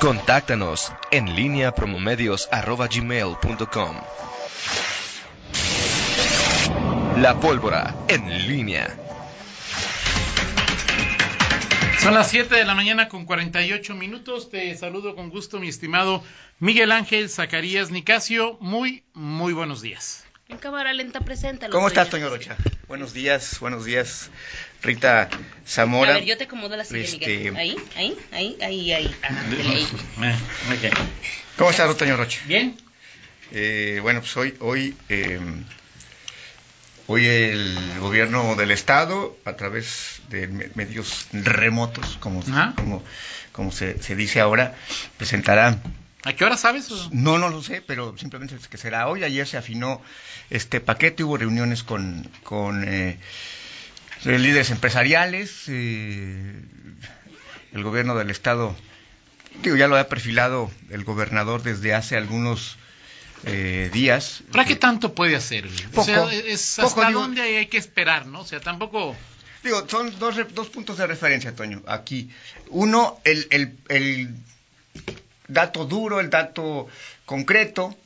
Contáctanos en línea promomedios.com. La pólvora en línea. Son las 7 de la mañana con 48 minutos. Te saludo con gusto, mi estimado Miguel Ángel Zacarías Nicasio. Muy, muy buenos días. En cámara lenta presenta. ¿Cómo estás, Toño Rocha? Buenos días, buenos días, Rita Zamora. A ver, yo te acomodo la silla, Este- Miguel. Ahí, ahí, ahí, ahí, ahí. Ok. ¿Cómo estás, Toño Rocha? Bien. Eh, bueno, pues hoy, hoy, eh, hoy el gobierno del estado, a través de me- medios remotos, como, Ajá. como, como se, se dice ahora, presentará ¿A qué hora sabes? o? No, no lo sé, pero simplemente es que será hoy. Ayer se afinó este paquete, hubo reuniones con, con eh, líderes empresariales, eh, el gobierno del estado, digo, ya lo ha perfilado el gobernador desde hace algunos eh, días. ¿Para qué tanto puede hacer? Poco, o sea, es poco, hasta digo. dónde hay que esperar, ¿no? O sea, tampoco... Digo, son dos, dos puntos de referencia, Toño, aquí. Uno, el, el, el dato duro, el dato concreto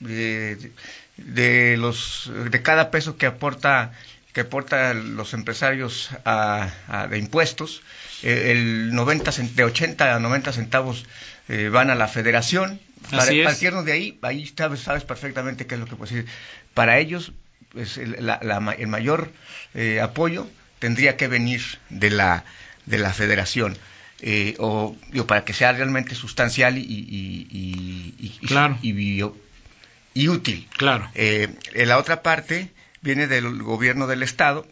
de, de los de cada peso que aporta que aportan los empresarios a, a- de impuestos. Eh, el 90 cent- de 80 a 90 centavos eh, van a la federación. Para. Partiendo de ahí, ahí sabes, sabes perfectamente qué es lo que decir. Para ellos, pues, el, la- la el mayor eh, apoyo tendría que venir de la, de la federación. Eh, o digo, para que sea realmente sustancial y, y, y- y- y- Claro. y bio- y útil. Claro. Eh, en la otra parte viene del gobierno del Estado.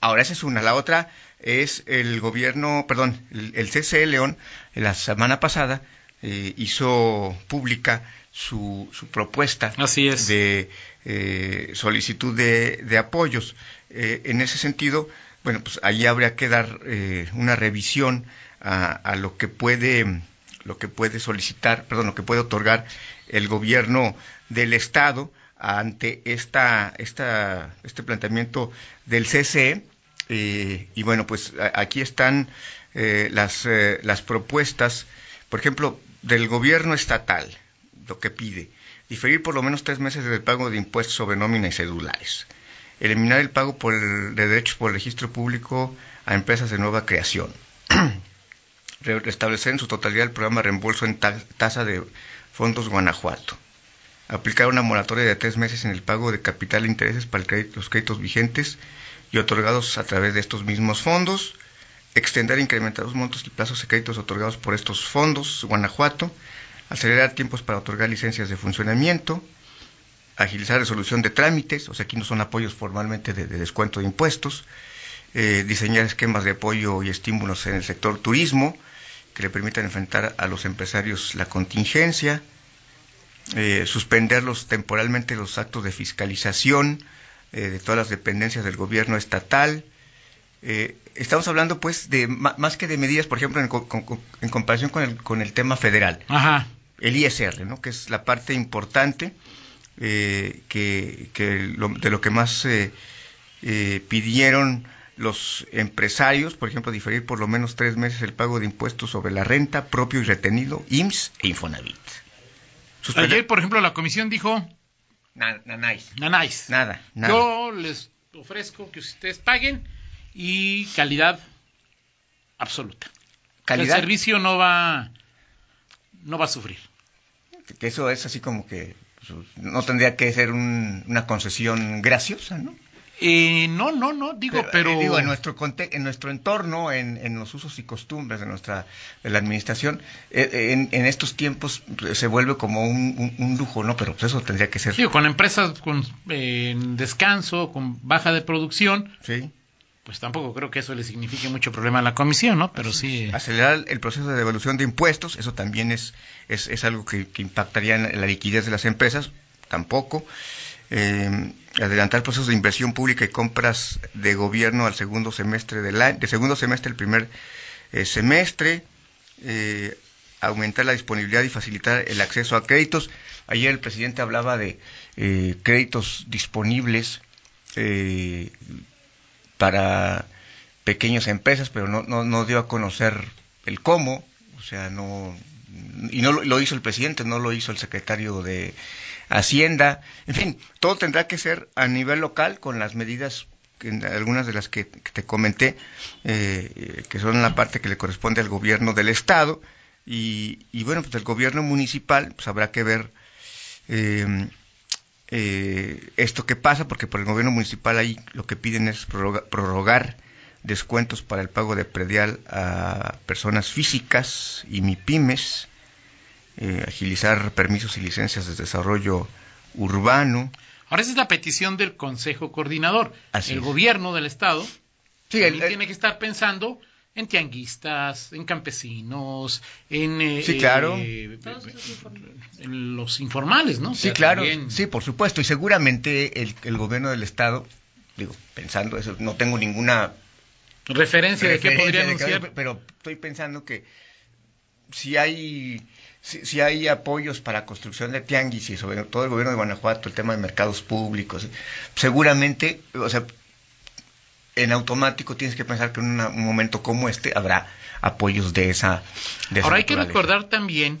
Ahora esa es una. La otra es el gobierno, perdón, el, el CCE León, la semana pasada eh, hizo pública su, su propuesta Así es. de eh, solicitud de, de apoyos. Eh, en ese sentido, bueno, pues ahí habría que dar eh, una revisión a, lo que puede lo que puede solicitar, perdón, lo que puede otorgar el gobierno del estado ante esta, esta este planteamiento del CCE eh, y bueno, pues aquí están eh, las eh, las propuestas, por ejemplo, del gobierno estatal, lo que pide diferir por lo menos tres meses del pago de impuestos sobre nómina y cedulares, eliminar el pago por el- de derechos por registro público a empresas de nueva creación, Re- restablecer en su totalidad el programa reembolso en ta- tasa de fondos Guanajuato, aplicar una moratoria de tres meses en el pago de capital e intereses para los créditos vigentes y otorgados a través de estos mismos fondos, extender e incrementar los montos y plazos de créditos otorgados por estos fondos Guanajuato, acelerar tiempos para otorgar licencias de funcionamiento, agilizar resolución de trámites, o sea, aquí no son apoyos formalmente de, de descuento de impuestos, eh, diseñar esquemas de apoyo y estímulos en el sector turismo que le permitan enfrentar a los empresarios la contingencia, eh, suspenderlos temporalmente los actos de fiscalización eh, de todas las dependencias del gobierno estatal. Eh, estamos hablando, pues, de más que de medidas, por ejemplo, en, co- en comparación con el, con el tema federal Ajá. el ISR, ¿no? que es la parte importante eh, que, que lo- de lo que más eh, eh, pidieron los empresarios, por ejemplo, diferir por lo menos tres meses el pago de impuestos sobre la renta propio y retenido, IMSS e Infonavit. Suspender- Ayer, por ejemplo, la comisión dijo, Na- na- nice. Nada, nada. Yo les ofrezco que ustedes paguen y calidad absoluta. Calidad, El servicio no va, no va a sufrir. que eso es así como que no tendría que ser un- una concesión graciosa, ¿no? Eh, no, no, no, digo, pero... eh, digo, en nuestro en nuestro entorno, en, en los usos y costumbres de nuestra de la administración, eh, en, en estos tiempos pues, se vuelve como un, un- un lujo, ¿no? Pero pues eso tendría que ser. Digo, con empresas con eh, descanso, con baja de producción, Sí. Pues tampoco creo que eso le signifique mucho problema a la comisión, ¿no? Pero sí... Acelerar el proceso de devolución de impuestos, eso también es, es, es algo que, impactaría en la liquidez de las empresas, tampoco. Eh, adelantar procesos de inversión pública y compras de gobierno al segundo semestre del año, de segundo semestre el primer eh, semestre, eh, aumentar la disponibilidad y facilitar el acceso a créditos. Ayer el presidente hablaba de eh, créditos disponibles eh, para pequeñas empresas, pero no, no, no dio a conocer el cómo, o sea, no, y no lo, hizo el presidente, no lo hizo el secretario de Hacienda. En fin, todo tendrá que ser a nivel local con las medidas algunas de las que, te comenté, eh, que son la parte que le corresponde al gobierno del Estado, y, bueno, pues el gobierno municipal, pues habrá que ver eh, eh, esto que pasa, porque por el gobierno municipal ahí lo que piden es prorrogar, descuentos para el pago de predial a personas físicas y MIPIMES, agilizar permisos y licencias de desarrollo urbano, Ahora esa es la petición del Consejo Coordinador. Así el es. gobierno del Estado Sí, el- tiene que estar pensando en tianguistas, en campesinos, en, eh, Sí, claro. eh, en los informales, ¿no? O Sí, sea, claro, también- sí, por supuesto, y seguramente el, el gobierno del Estado, digo, pensando eso, no tengo ninguna Referencia de qué podría de que- anunciar. pero estoy pensando que si hay si, si hay apoyos para construcción de tianguis y sobre todo el gobierno de Guanajuato, el tema de mercados públicos, seguramente, o sea, en automático tienes que pensar que en una- un momento como este habrá apoyos de esa de esa Ahora hay que recordar también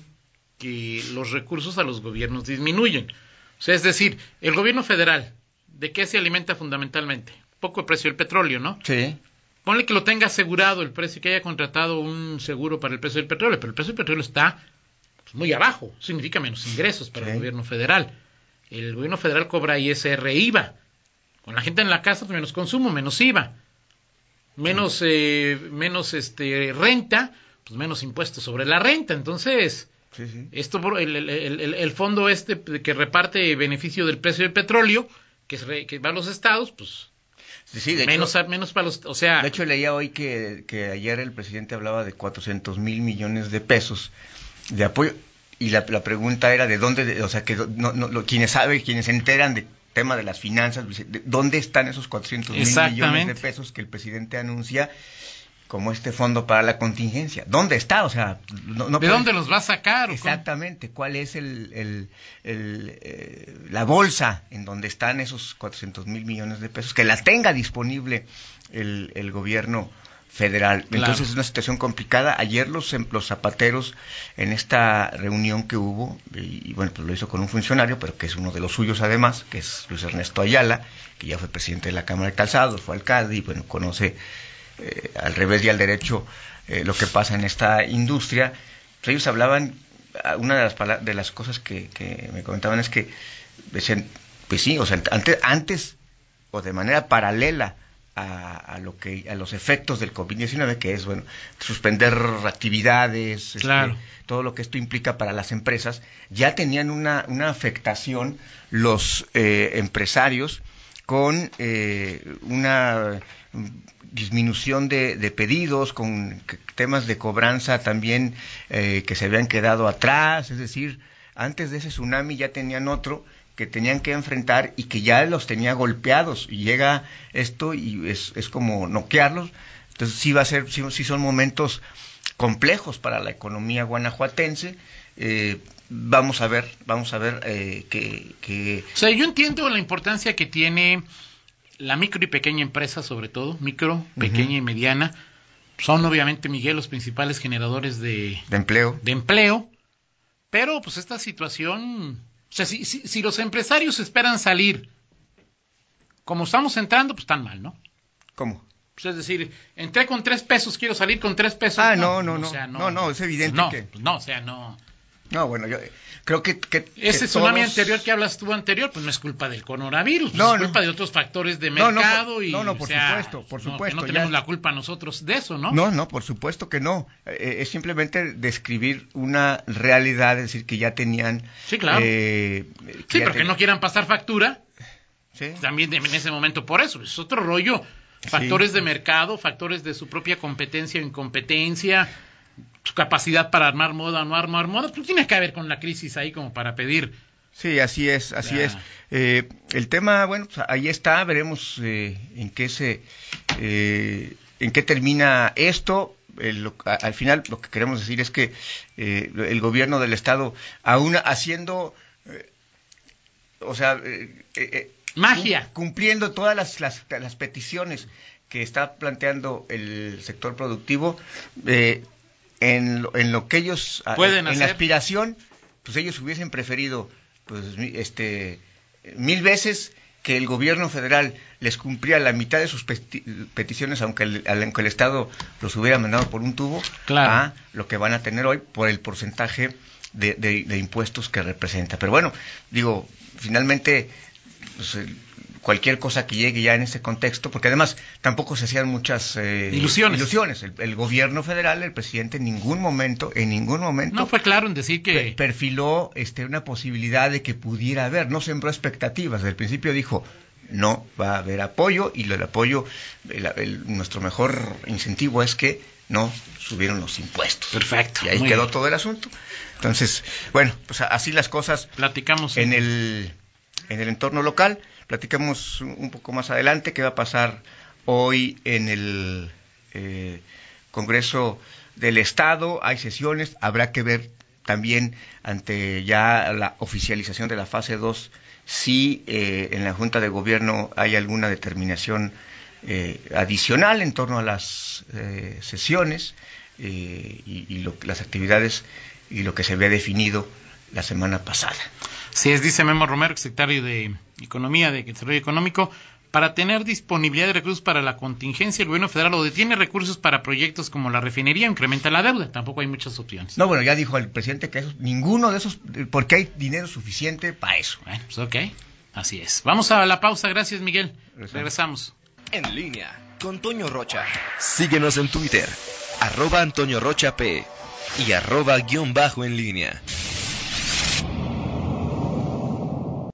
que los recursos a los gobiernos disminuyen. O sea, es decir, el gobierno federal, ¿de qué se alimenta fundamentalmente? Poco el precio del petróleo, ¿no? Sí, Ponle que lo tenga asegurado el precio, que haya contratado un seguro para el precio del petróleo, pero el precio del petróleo está pues, muy abajo, significa menos ingresos para el gobierno federal. El gobierno federal cobra ISR IVA. Con la gente en la casa, pues menos consumo, menos IVA. Menos, eh, menos este, renta, pues menos impuestos sobre la renta. Entonces, sí, sí. esto el, el- el- fondo este que reparte beneficio del precio del petróleo, que, es re- que va a los estados, pues Sí, sí, de hecho- menos, a- menos para los... O sea, De hecho, leía hoy que, que ayer el presidente hablaba de 400 mil millones de pesos de apoyo y la, la pregunta era de dónde, de- o sea, que no, no, lo- quienes saben, quienes se enteran de tema de las finanzas, dice, ¿de ¿dónde están esos 400 mil millones de pesos que el presidente anuncia como este fondo para la contingencia? ¿Dónde está? O sea, no, no ¿de dónde los va a sacar? Exactamente, ¿cuál es el, el- el, eh, la bolsa en donde están esos 400 mil millones de pesos? Que la tenga disponible el, el gobierno federal. Claro. Entonces es una situación complicada. Ayer los, em- los zapateros en esta reunión que hubo, y, y bueno, pues lo hizo con un funcionario, pero que es uno de los suyos además, que es Luis Ernesto Ayala, que ya fue presidente de la Cámara de Calzados, fue alcalde y bueno, conoce eh, al revés y al derecho eh, lo que pasa en esta industria. Pues ellos hablaban, ah, una de las, de las cosas que, que me comentaban es que decían, pues sí, o sea, antes, antes o de manera paralela a, a lo que a los efectos del COVID-19, que es bueno suspender actividades, este, Claro. todo lo que esto implica para las empresas, ya tenían una, una afectación los eh, empresarios con eh, una disminución de, de pedidos, con temas de cobranza también eh, que se habían quedado atrás, es decir, antes de ese tsunami ya tenían otro que tenían que enfrentar y que ya los tenía golpeados y llega esto y es, es como noquearlos, entonces sí va a ser, sí, sí son momentos complejos para la economía guanajuatense, eh, vamos a ver, vamos a ver eh, que, que O sea, yo entiendo la importancia que tiene la micro y pequeña empresa, sobre todo, micro, pequeña y mediana. Son obviamente, Miguel, los principales generadores de, de empleo. de empleo. Pero, pues, esta situación. O sea, si, si, si los empresarios esperan salir como estamos entrando, pues están mal, ¿no? ¿Cómo? Pues, es decir, entré con tres pesos, quiero salir con tres pesos. Ah, no, no, no. sea, No, no, es evidente no, que- pues no, o sea, no. No, bueno, yo creo que... que que Ese tsunami todos- anterior que hablas tú anterior, pues no es culpa del coronavirus, pues No, es no. culpa de otros factores de No, no, mercado por- y no, no, o por sea, supuesto, por no, que supuesto, no tenemos ya- la culpa nosotros de eso, ¿no? No, no, por supuesto que no. Eh, es simplemente describir una realidad, es decir, que ya tenían... Sí, claro. eh, sí, pero que no quieran pasar factura, Sí. también en ese momento por eso, es otro rollo. Factores de mercado, factores de su propia competencia o incompetencia, su capacidad para armar moda o no armar moda, pues tiene que ver con la crisis ahí como para pedir. Sí, así es, así es. Eh, el tema, bueno, pues ahí está, veremos eh, en qué se, eh, en qué termina esto. El- lo- a- al final, lo que queremos decir es que eh, el gobierno del estado, aún haciendo, eh, o sea, eh, Magia. cum- cumpliendo todas las, las, las peticiones que está planteando el sector productivo, eh, en lo, en lo que ellos a- Pueden en hacer. la aspiración, pues ellos hubiesen preferido pues este mil veces que el gobierno federal les cumpliera la mitad de sus peti- peticiones aunque el, aunque el estado los hubiera mandado por un tubo Claro. a lo que van a tener hoy por el porcentaje de, de- de impuestos que representa. Pero bueno, digo, finalmente pues, cualquier cosa que llegue ya en este contexto, porque además tampoco se hacían muchas eh, Ilusiones. ilusiones. El, el gobierno federal, el presidente, en ningún momento, en ningún momento No fue claro en decir que... perfiló este, una posibilidad de que pudiera haber, no sembró expectativas. Desde el principio dijo, no va a haber apoyo y el apoyo, el- el- nuestro mejor incentivo es que no subieron los impuestos. Perfecto. Y ahí quedó bien. todo el asunto. Entonces, bueno, pues así las cosas Platicamos. en el, en el entorno local. Platicamos un poco más adelante qué va a pasar hoy en el eh, Congreso del Estado. Hay sesiones, habrá que ver también ante ya la oficialización de la fase 2 si eh, en la Junta de Gobierno hay alguna determinación eh, adicional en torno a las eh, sesiones eh, y, las actividades y lo que se había definido la semana pasada. Sí, es, dice Memo Romero, secretario de Economía, de Desarrollo Económico, para tener disponibilidad de recursos para la contingencia, el gobierno federal o detiene recursos para proyectos como la refinería, incrementa la deuda. Tampoco hay muchas opciones. No, bueno, ya dijo el presidente que eso, ninguno de esos, porque hay dinero suficiente para eso. Bueno, pues ok. Así es. Vamos a la pausa. Gracias, Miguel. Regresamos. Regresamos. En línea con Toño Rocha. Síguenos en Twitter, arroba Antonio Rocha P y arroba guion bajo en línea.